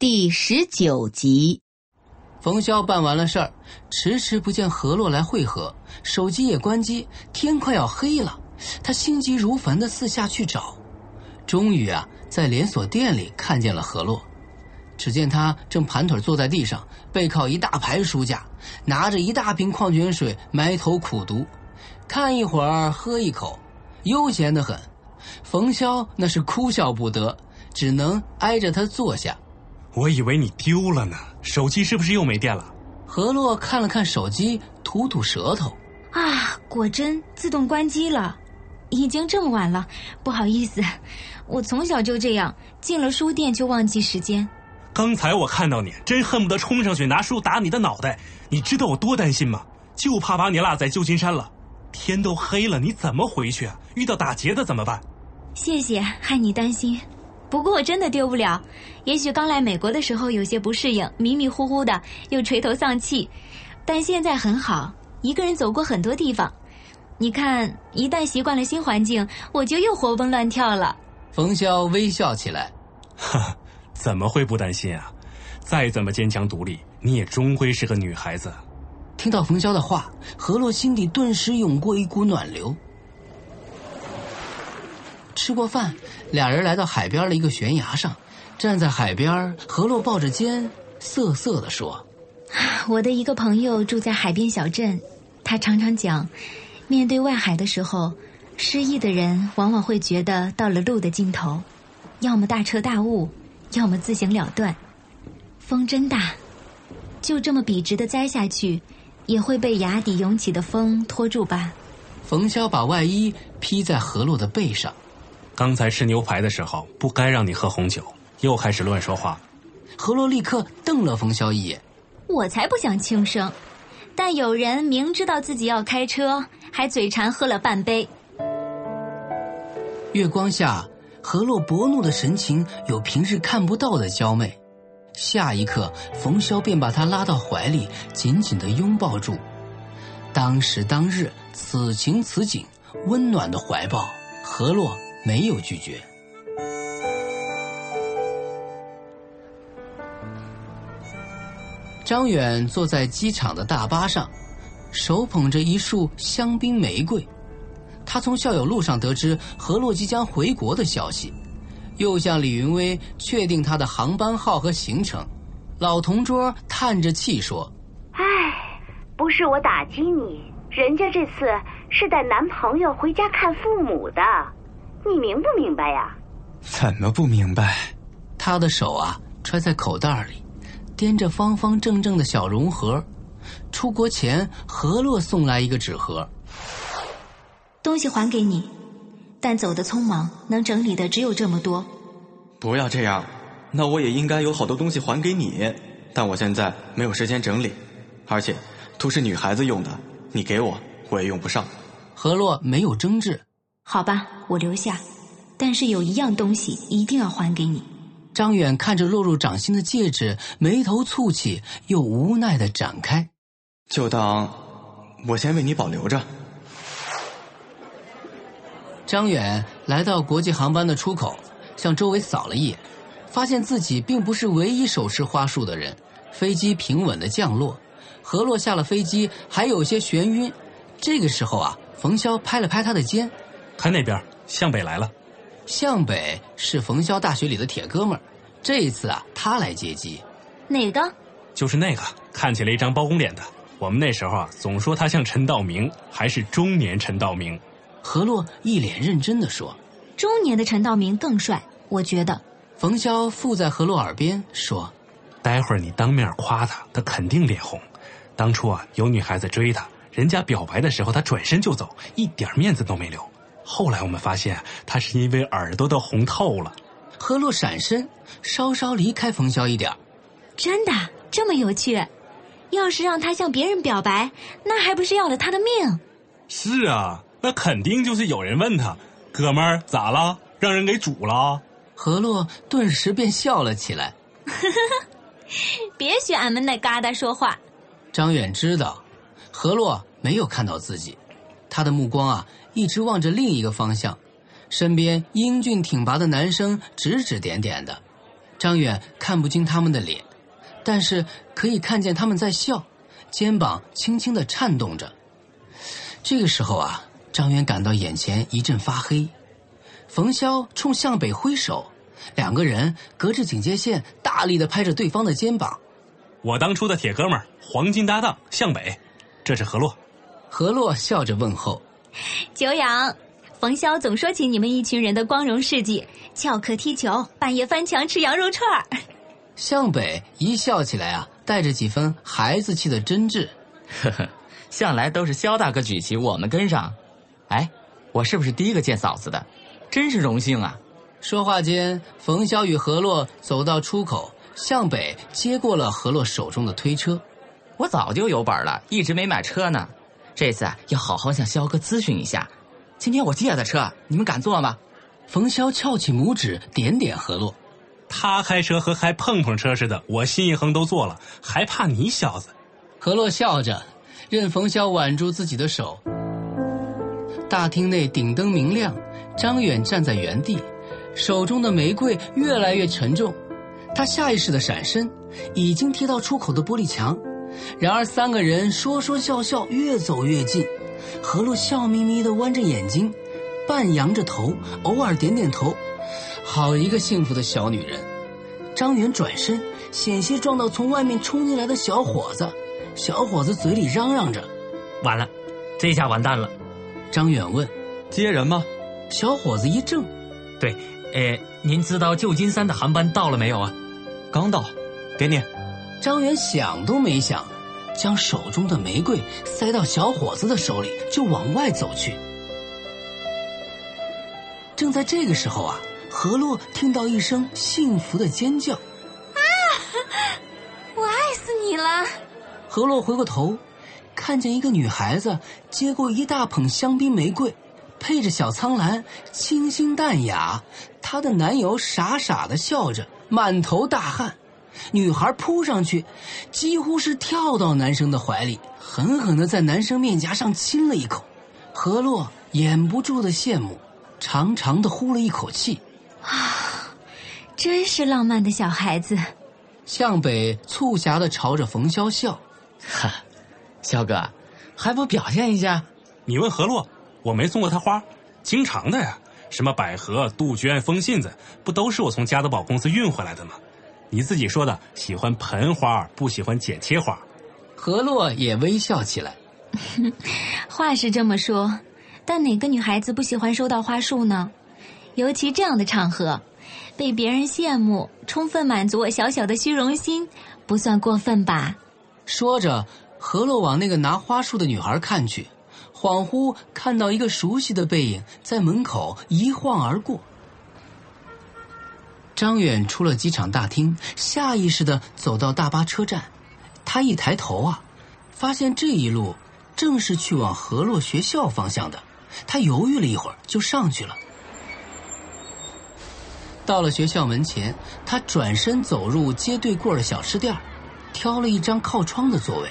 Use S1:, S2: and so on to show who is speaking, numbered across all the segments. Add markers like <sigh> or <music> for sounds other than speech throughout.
S1: 第十九集，
S2: 冯潇办完了事儿，迟迟不见何洛来会合，手机也关机，天快要黑了，他心急如焚的四下去找，终于啊，在连锁店里看见了何洛。只见他正盘腿坐在地上，背靠一大排书架，拿着一大瓶矿泉水，埋头苦读，看一会儿喝一口，悠闲的很。冯潇那是哭笑不得，只能挨着他坐下。
S3: 我以为你丢了呢，手机是不是又没电了？
S2: 何洛看了看手机，吐吐舌头。
S4: 啊，果真自动关机了。已经这么晚了，不好意思，我从小就这样，进了书店就忘记时间。
S3: 刚才我看到你，真恨不得冲上去拿书打你的脑袋。你知道我多担心吗？就怕把你落在旧金山了。天都黑了，你怎么回去啊？遇到打劫的怎么办？
S4: 谢谢，害你担心。不过我真的丢不了，也许刚来美国的时候有些不适应，迷迷糊糊的，又垂头丧气，但现在很好，一个人走过很多地方。你看，一旦习惯了新环境，我就又活蹦乱跳了。
S2: 冯潇微笑起来，
S3: 哈，<laughs> 怎么会不担心啊？再怎么坚强独立，你也终归是个女孩子。
S2: 听到冯潇的话，何洛心底顿时涌过一股暖流。吃过饭，俩人来到海边的一个悬崖上，站在海边，何洛抱着肩，瑟瑟地说：“ <sighs>
S4: 我的一个朋友住在海边小镇，他常常讲，面对外海的时候，失意的人往往会觉得到了路的尽头，要么大彻大悟，要么自行了断。风真大，就这么笔直的栽下去，也会被崖底涌起的风拖住吧。”
S2: 冯潇把外衣披在何洛的背上。
S3: 刚才吃牛排的时候不该让你喝红酒，又开始乱说话。
S2: 何洛立刻瞪了冯潇一眼。
S4: 我才不想轻生，但有人明知道自己要开车，还嘴馋喝了半杯。
S2: 月光下，何洛薄怒的神情有平日看不到的娇媚。下一刻，冯潇便把她拉到怀里，紧紧的拥抱住。当时当日，此情此景，温暖的怀抱，何洛。没有拒绝。张远坐在机场的大巴上，手捧着一束香槟玫瑰。他从校友路上得知何洛即将回国的消息，又向李云威确定他的航班号和行程。老同桌叹着气说：“
S5: 唉，不是我打击你，人家这次是带男朋友回家看父母的。”你明不明白呀？
S6: 怎么不明白？
S2: 他的手啊揣在口袋里，掂着方方正正的小绒盒。出国前，何洛送来一个纸盒，
S4: 东西还给你，但走的匆忙，能整理的只有这么多。
S6: 不要这样，那我也应该有好多东西还给你，但我现在没有时间整理，而且都是女孩子用的，你给我我也用不上。
S2: 何洛没有争执。
S4: 好吧，我留下，但是有一样东西一定要还给你。
S2: 张远看着落入掌心的戒指，眉头蹙起，又无奈的展开。
S6: 就当我先为你保留着。
S2: 张远来到国际航班的出口，向周围扫了一眼，发现自己并不是唯一手持花束的人。飞机平稳的降落，何洛下了飞机还有些眩晕。这个时候啊，冯潇拍了拍他的肩。
S3: 看那边，向北来了。
S2: 向北是冯潇大学里的铁哥们儿，这一次啊，他来接机。
S4: 哪个？
S3: 就是那个看起来一张包公脸的。我们那时候啊，总说他像陈道明，还是中年陈道明。
S2: 何洛一脸认真的说：“
S4: 中年的陈道明更帅，我觉得。”
S2: 冯潇附在何洛耳边说：“
S3: 待会儿你当面夸他，他肯定脸红。当初啊，有女孩子追他，人家表白的时候，他转身就走，一点面子都没留。”后来我们发现，他是因为耳朵都红透了。
S2: 何洛闪身，稍稍离开冯潇一点
S4: 真的这么有趣？要是让他向别人表白，那还不是要了他的命？
S3: 是啊，那肯定就是有人问他：“哥们儿咋了？让人给煮了？”
S2: 何洛顿时便笑了起来。<laughs>
S4: 别学俺们那疙瘩说话。
S2: 张远知道，何洛没有看到自己，他的目光啊一直望着另一个方向，身边英俊挺拔的男生指指点点的。张远看不清他们的脸，但是可以看见他们在笑，肩膀轻轻的颤动着。这个时候啊，张远感到眼前一阵发黑。冯潇冲向北挥手，两个人隔着警戒线大力的拍着对方的肩膀。
S3: 我当初的铁哥们儿，黄金搭档向北，这是何洛。
S2: 何洛笑着问候：“
S4: 久仰。”冯潇总说起你们一群人的光荣事迹，翘课踢球，半夜翻墙吃羊肉串儿。<laughs>
S2: 向北一笑起来啊，带着几分孩子气的真挚。
S7: 呵呵，向来都是肖大哥举旗，我们跟上。哎，我是不是第一个见嫂子的？真是荣幸啊！
S2: 说话间，冯潇与何洛走到出口，向北接过了何洛手中的推车。
S7: 我早就有本了，一直没买车呢。这次啊，要好好向肖哥咨询一下。今天我借的车，你们敢坐吗？
S2: 冯潇翘起拇指，点点何洛。
S3: 他开车和开碰碰车似的，我心一横都坐了，还怕你小子？
S2: 何洛笑着，任冯潇挽住自己的手。大厅内顶灯明亮，张远站在原地，手中的玫瑰越来越沉重。他下意识的闪身，已经贴到出口的玻璃墙。然而三个人说说笑笑，越走越近。何洛笑眯眯地弯着眼睛，半扬着头，偶尔点点头。好一个幸福的小女人！张远转身，险些撞到从外面冲进来的小伙子。小伙子嘴里嚷嚷着：“
S8: 完了，这下完蛋了。”
S2: 张远问：“
S6: 接人吗？”
S2: 小伙子一怔：“
S8: 对，呃，您知道旧金山的航班到了没有啊？”“
S6: 刚到。”“给你。”
S2: 张远想都没想。将手中的玫瑰塞到小伙子的手里，就往外走去。正在这个时候啊，何洛听到一声幸福的尖叫：“啊，
S4: 我爱死你了！”
S2: 何洛回过头，看见一个女孩子接过一大捧香槟玫瑰，配着小苍兰，清新淡雅。她的男友傻傻的笑着，满头大汗。女孩扑上去，几乎是跳到男生的怀里，狠狠的在男生面颊上亲了一口。何洛掩不住的羡慕，长长的呼了一口气，
S4: 啊，真是浪漫的小孩子。
S2: 向北促狭的朝着冯潇笑，
S7: 哈，肖哥，还不表现一下？
S3: 你问何洛，我没送过他花，经常的呀，什么百合、杜鹃、风信子，不都是我从加德宝公司运回来的吗？你自己说的，喜欢盆花，不喜欢剪切花。
S2: 何洛也微笑起来。<laughs>
S4: 话是这么说，但哪个女孩子不喜欢收到花束呢？尤其这样的场合，被别人羡慕，充分满足我小小的虚荣心，不算过分吧？
S2: 说着，何洛往那个拿花束的女孩看去，恍惚看到一个熟悉的背影在门口一晃而过。张远出了机场大厅，下意识的走到大巴车站。他一抬头啊，发现这一路正是去往河洛学校方向的。他犹豫了一会儿，就上去了。到了学校门前，他转身走入街对过的小吃店，挑了一张靠窗的座位。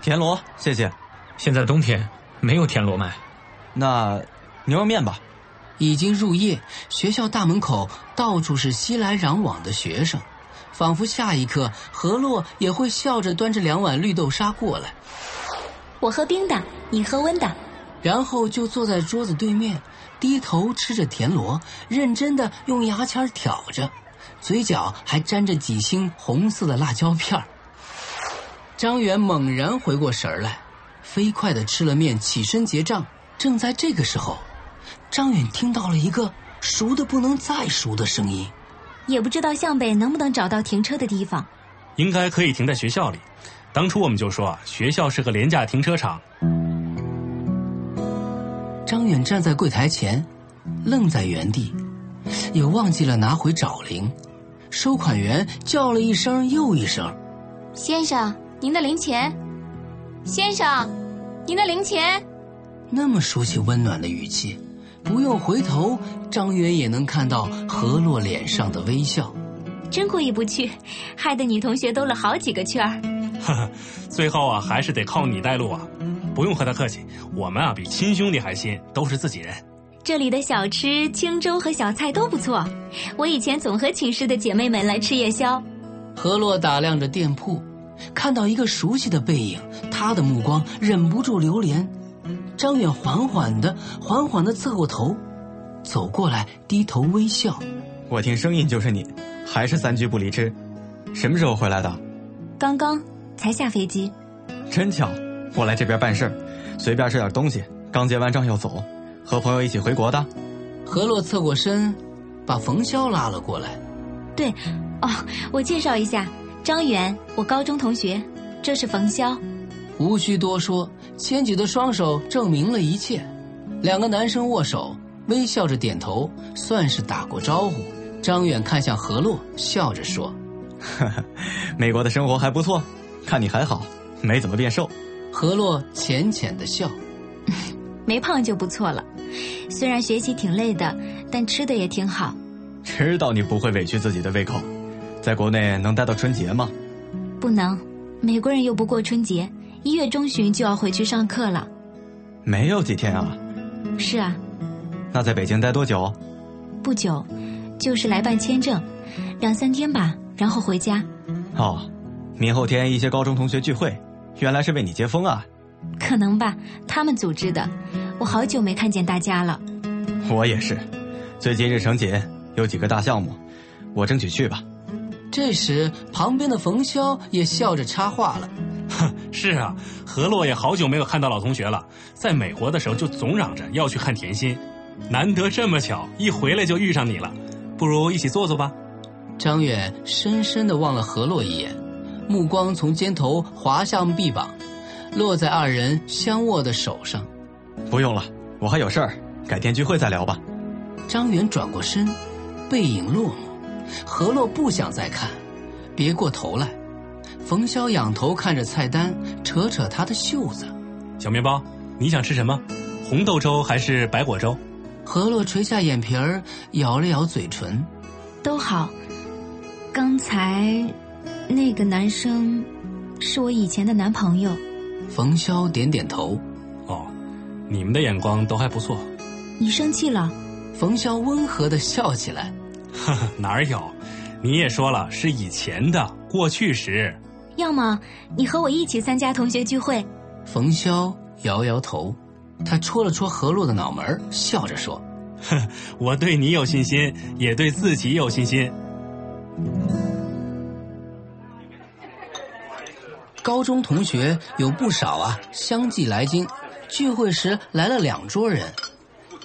S6: 田螺，谢谢。
S8: 现在冬天没有田螺卖，
S6: 那牛肉面吧。
S2: 已经入夜，学校大门口到处是熙来攘往的学生，仿佛下一刻何洛也会笑着端着两碗绿豆沙过来。
S4: 我喝冰的，你喝温的。
S2: 然后就坐在桌子对面，低头吃着田螺，认真的用牙签挑着，嘴角还沾着几星红色的辣椒片张远猛然回过神来，飞快的吃了面，起身结账。正在这个时候。张远听到了一个熟的不能再熟的声音，
S4: 也不知道向北能不能找到停车的地方。
S3: 应该可以停在学校里。当初我们就说啊，学校是个廉价停车场。
S2: 张远站在柜台前，愣在原地，也忘记了拿回找零。收款员叫了一声又一声，
S4: 先生，您的零钱。先生，您的零钱。
S2: 那么熟悉温暖的语气，不用回头，张远也能看到何洛脸上的微笑。
S4: 真过意不去，害得女同学兜了好几个圈儿。
S3: 哈哈，最后啊，还是得靠你带路啊！不用和他客气，我们啊比亲兄弟还亲，都是自己人。
S4: 这里的小吃、清粥和小菜都不错，我以前总和寝室的姐妹们来吃夜宵。
S2: 何洛打量着店铺，看到一个熟悉的背影，他的目光忍不住流连。张远缓缓的、缓缓的侧过头，走过来，低头微笑。
S6: 我听声音就是你，还是三居不离吃。什么时候回来的？
S4: 刚刚才下飞机。
S6: 真巧，我来这边办事儿，随便吃点东西，刚结完账要走，和朋友一起回国的。
S2: 何洛侧过身，把冯潇拉了过来。
S4: 对，哦，我介绍一下，张远，我高中同学，这是冯潇。
S2: 无需多说，牵举的双手证明了一切。两个男生握手，微笑着点头，算是打过招呼。张远看向何洛，笑着说：“
S6: 呵呵，美国的生活还不错，看你还好，没怎么变瘦。”
S2: 何洛浅浅的笑：“ <laughs>
S4: 没胖就不错了。虽然学习挺累的，但吃的也挺好。
S6: 知道你不会委屈自己的胃口，在国内能待到春节吗？
S4: 不能，美国人又不过春节。”一月中旬就要回去上课了，
S6: 没有几天啊。
S4: 是啊。
S6: 那在北京待多久？
S4: 不久，就是来办签证，两三天吧，然后回家。
S6: 哦，明后天一些高中同学聚会，原来是为你接风啊。
S4: 可能吧，他们组织的。我好久没看见大家了。
S6: 我也是，最近日程紧，有几个大项目，我争取去吧。
S2: 这时，旁边的冯潇也笑着插话了。
S3: 哼，是啊，何洛也好久没有看到老同学了。在美国的时候就总嚷着要去看甜心，难得这么巧，一回来就遇上你了，不如一起坐坐吧。
S2: 张远深深的望了何洛一眼，目光从肩头滑向臂膀，落在二人相握的手上。
S6: 不用了，我还有事儿，改天聚会再聊吧。
S2: 张远转过身，背影落寞。何洛不想再看，别过头来。冯潇仰头看着菜单，扯扯他的袖子。
S3: 小面包，你想吃什么？红豆粥还是白果粥？
S2: 何洛垂下眼皮儿，咬了咬嘴唇。
S4: 都好。刚才那个男生是我以前的男朋友。
S2: 冯潇点点头。
S3: 哦，你们的眼光都还不错。
S4: 你生气了？
S2: 冯潇温和的笑起来。
S3: 哈哈，哪有？你也说了是以前的过去时。
S4: 要么你和我一起参加同学聚会。
S2: 冯潇摇摇头，他戳了戳何洛的脑门，笑着说：“
S3: 哼，<laughs> 我对你有信心，也对自己有信心。<laughs> ”
S2: 高中同学有不少啊，相继来京。聚会时来了两桌人。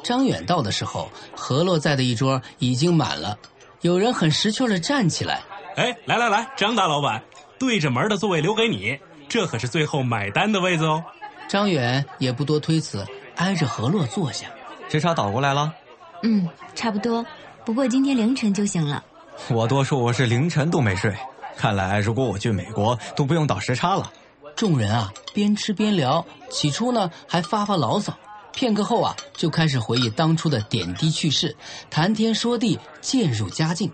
S2: 张远到的时候，何洛在的一桌已经满了。有人很识趣的站起来：“
S3: 哎，来来来，张大老板。”对着门的座位留给你，这可是最后买单的位子哦。
S2: 张远也不多推辞，挨着何洛坐下。
S6: 时差倒过来了？
S4: 嗯，差不多。不过今天凌晨就醒了。
S6: 我多数我是凌晨都没睡。看来如果我去美国都不用倒时差了。
S2: 众人啊，边吃边聊。起初呢，还发发牢骚。片刻后啊，就开始回忆当初的点滴趣事，谈天说地，渐入佳境。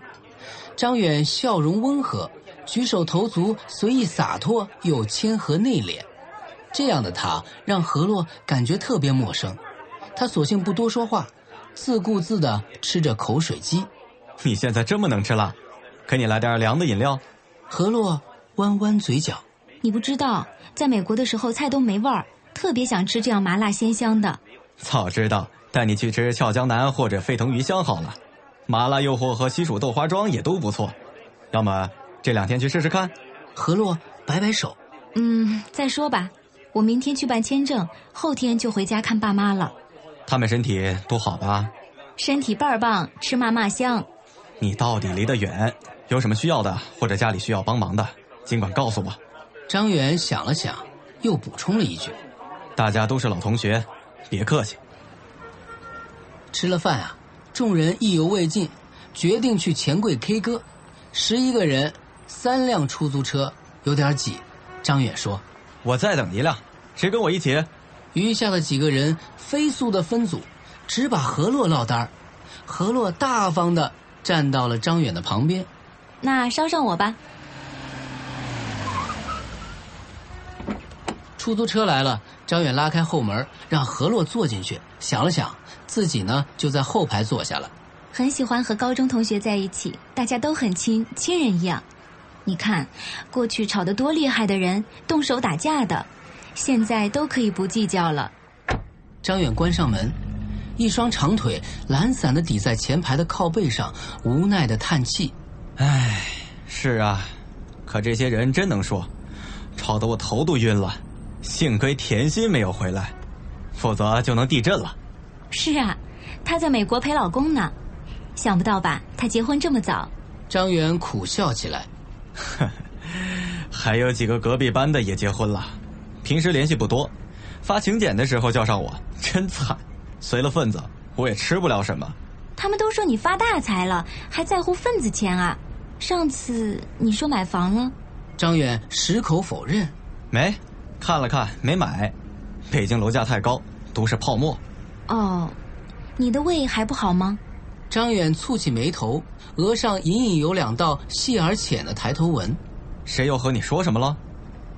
S2: 张远笑容温和。举手投足随意洒脱又谦和内敛，这样的他让何洛感觉特别陌生。他索性不多说话，自顾自地吃着口水鸡。<laughs>
S6: 你现在这么能吃辣？给你来点凉的饮料。
S2: 何洛弯弯嘴角。
S4: 你不知道，在美国的时候菜都没味儿，特别想吃这样麻辣鲜香的。
S6: 早知道带你去吃俏江南或者沸腾鱼香好了，麻辣诱惑和西蜀豆花庄也都不错。要么。这两天去试试看，
S2: 何洛摆摆手，
S4: 嗯，再说吧。我明天去办签证，后天就回家看爸妈了。
S6: 他们身体都好吧？
S4: 身体倍儿棒，吃嘛嘛香。
S6: 你到底离得远，有什么需要的或者家里需要帮忙的，尽管告诉我。
S2: 张远想了想，又补充了一句：“
S6: 大家都是老同学，别客气。”
S2: 吃了饭啊，众人意犹未尽，决定去钱柜 K 歌。十一个人。三辆出租车，有点挤。张远说：“
S6: 我再等一辆，谁跟我一起？”
S2: 余下的几个人飞速的分组，只把何洛落单何洛大方的站到了张远的旁边。
S4: 那捎上我吧。
S2: 出租车来了，张远拉开后门，让何洛坐进去。想了想，自己呢就在后排坐下了。
S4: 很喜欢和高中同学在一起，大家都很亲，亲人一样。你看，过去吵得多厉害的人，动手打架的，现在都可以不计较了。
S2: 张远关上门，一双长腿懒散的抵在前排的靠背上，无奈的叹气：“
S6: 唉，是啊，可这些人真能说，吵得我头都晕了。幸亏甜心没有回来，否则就能地震了。”
S4: 是啊，她在美国陪老公呢。想不到吧？她结婚这么早。
S2: 张远苦笑起来。<laughs>
S6: 还有几个隔壁班的也结婚了，平时联系不多，发请柬的时候叫上我，真惨。随了份子，我也吃不了什么。
S4: 他们都说你发大财了，还在乎份子钱啊？上次你说买房了，
S2: 张远矢口否认。
S6: 没，看了看没买。北京楼价太高，都是泡沫。
S4: 哦，你的胃还不好吗？
S2: 张远蹙起眉头，额上隐隐有两道细而浅的抬头纹。
S6: 谁又和你说什么了？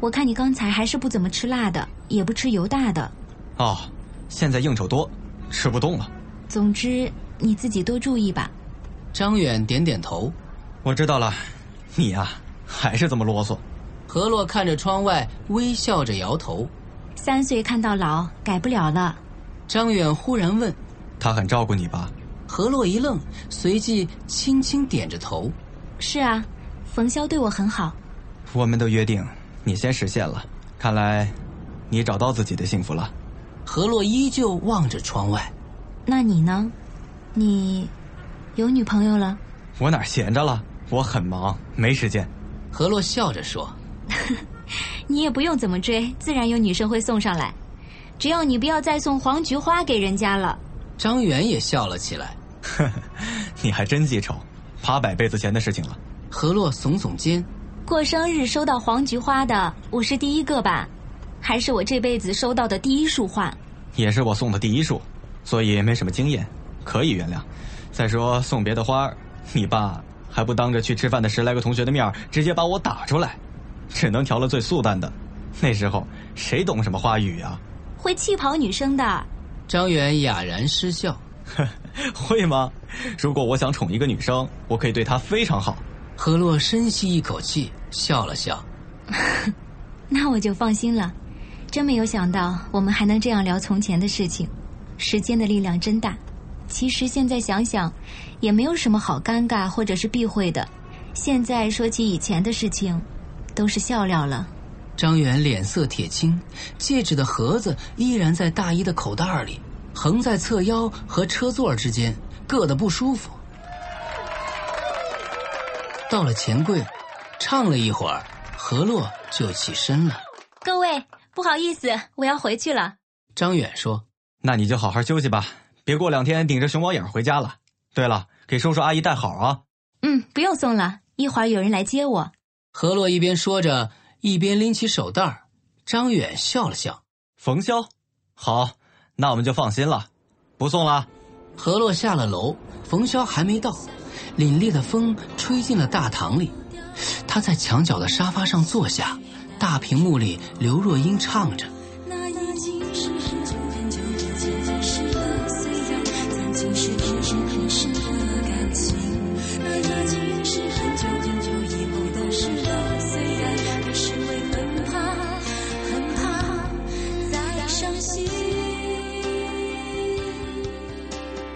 S4: 我看你刚才还是不怎么吃辣的，也不吃油大的。
S6: 哦，现在应酬多，吃不动了。
S4: 总之你自己多注意吧。
S2: 张远点点头。
S6: 我知道了。你呀，还是这么啰嗦。
S2: 何洛看着窗外，微笑着摇头。
S4: 三岁看到老，改不了了。
S2: 张远忽然问：“
S6: 他很照顾你吧？”
S2: 何洛一愣，随即轻轻点着头：“
S4: 是啊，冯潇对我很好。”
S6: 我们的约定，你先实现了。看来，你找到自己的幸福了。
S2: 何洛依旧望着窗外。
S4: 那你呢？你有女朋友了？
S6: 我哪闲着了？我很忙，没时间。
S2: 何洛笑着说：<laughs> “
S4: 你也不用怎么追，自然有女生会送上来。只要你不要再送黄菊花给人家了。”
S2: 张远也笑了起来。
S6: 呵呵，你还真记仇，八百辈子前的事情了。
S2: 何洛耸耸肩，
S4: 过生日收到黄菊花的，我是第一个吧？还是我这辈子收到的第一束花？
S6: 也是我送的第一束，所以没什么经验，可以原谅。再说送别的花，你爸还不当着去吃饭的十来个同学的面，直接把我打出来，只能调了最素淡的。那时候谁懂什么花语啊？
S4: 会气跑女生的。
S2: 张远哑然失笑。<laughs>
S6: 会吗？如果我想宠一个女生，我可以对她非常好。
S2: 何洛深吸一口气，笑了笑。<laughs>
S4: 那我就放心了。真没有想到，我们还能这样聊从前的事情。时间的力量真大。其实现在想想，也没有什么好尴尬或者是避讳的。现在说起以前的事情，都是笑料了。
S2: 张远脸色铁青，戒指的盒子依然在大衣的口袋里。横在侧腰和车座之间，硌得不舒服。到了钱柜，唱了一会儿，何洛就起身了。
S4: 各位，不好意思，我要回去了。
S2: 张远说：“
S6: 那你就好好休息吧，别过两天顶着熊猫眼回家了。对了，给叔叔阿姨带好啊。”
S4: 嗯，不用送了，一会儿有人来接我。
S2: 何洛一边说着，一边拎起手袋。张远笑了笑：“
S6: 冯潇，好。”那我们就放心了，不送了。
S2: 何洛下了楼，冯潇还没到。凛冽的风吹进了大堂里，他在墙角的沙发上坐下，大屏幕里刘若英唱着。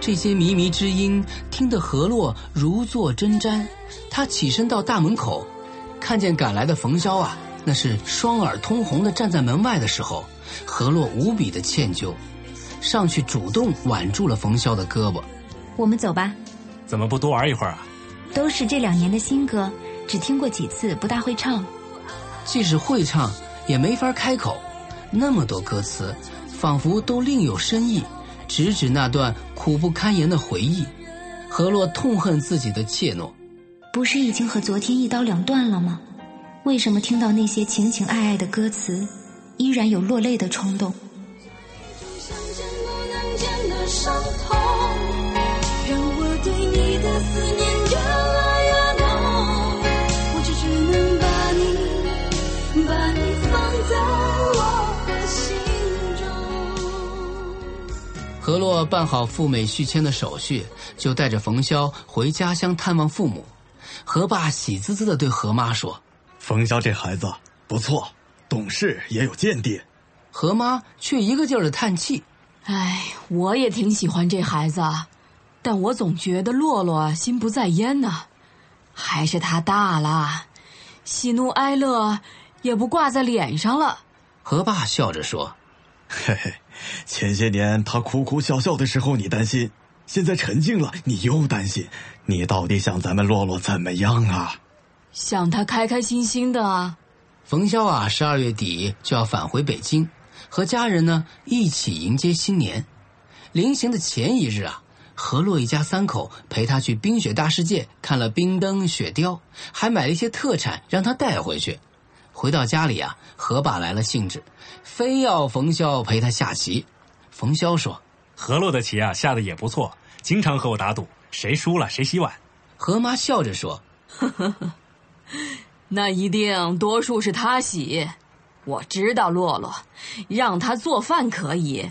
S2: 这些靡靡之音听得何洛如坐针毡，他起身到大门口，看见赶来的冯潇啊，那是双耳通红的站在门外的时候，何洛无比的歉疚，上去主动挽住了冯潇的胳膊。
S4: 我们走吧。
S3: 怎么不多玩一会儿啊？
S4: 都是这两年的新歌，只听过几次，不大会唱。
S2: 即使会唱，也没法开口，那么多歌词，仿佛都另有深意。直指那段苦不堪言的回忆，何洛痛恨自己的怯懦。
S4: 不是已经和昨天一刀两断了吗？为什么听到那些情情爱爱的歌词，依然有落泪的冲动？
S9: 像见不能见的伤痛，让我对你的思念
S2: 何洛办好赴美续签的手续，就带着冯潇回家乡探望父母。何爸喜滋滋的对何妈说
S10: 冯潇这孩子不错，懂事也有见地。：“
S2: 何妈却一个劲儿地叹气。
S11: 哎，我也挺喜欢这孩子，但我总觉得洛洛心不在焉呢。还是他大了，喜怒哀乐也不挂在脸上了。”
S2: 何爸笑着说
S10: 嘿嘿，前些年他哭哭笑笑的时候你担心，现在沉静了你又担心，你到底想咱们洛洛怎么样啊？
S11: 想他开开心心的啊。：“
S2: 冯潇啊，十二月底就要返回北京，和家人呢一起迎接新年。临行的前一日啊，何洛一家三口陪他去冰雪大世界看了冰灯、雪雕，还买了一些特产让他带回去。回到家里啊，何爸来了兴致，非要冯潇陪他下棋。冯潇说。
S3: 何洛的棋啊下的也不错，经常和我打赌，谁输了谁洗碗。
S2: 何妈笑着说
S11: 那一定多数是他洗。我知道洛洛，让他做饭可以，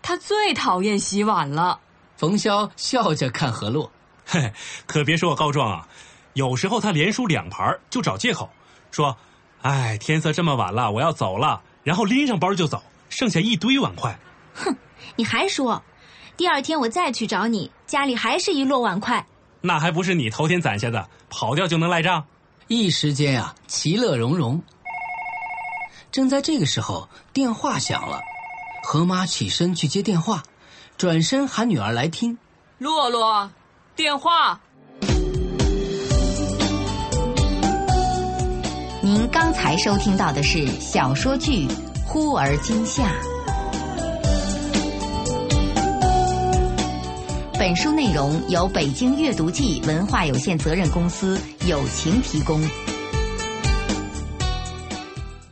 S11: 他最讨厌洗碗了。：“
S2: 冯潇笑着看何洛。
S3: 嘿，可别说我告状啊，有时候他连输两盘就找借口，说：“哎，天色这么晚了，我要走了。”然后拎上包就走，剩下一堆碗筷。
S4: 哼你还说，第二天我再去找你，家里还是一摞碗筷。
S3: 那还不是你头天攒下的，跑掉就能赖账？
S2: 一时间啊，其乐融融。正在这个时候，电话响了，何妈起身去接电话，转身喊女儿来听。
S11: 洛洛，电话。
S1: 刚才收听到的是小说剧《忽而今夏》，本书内容由北京阅读记文化有限责任公司友情提供。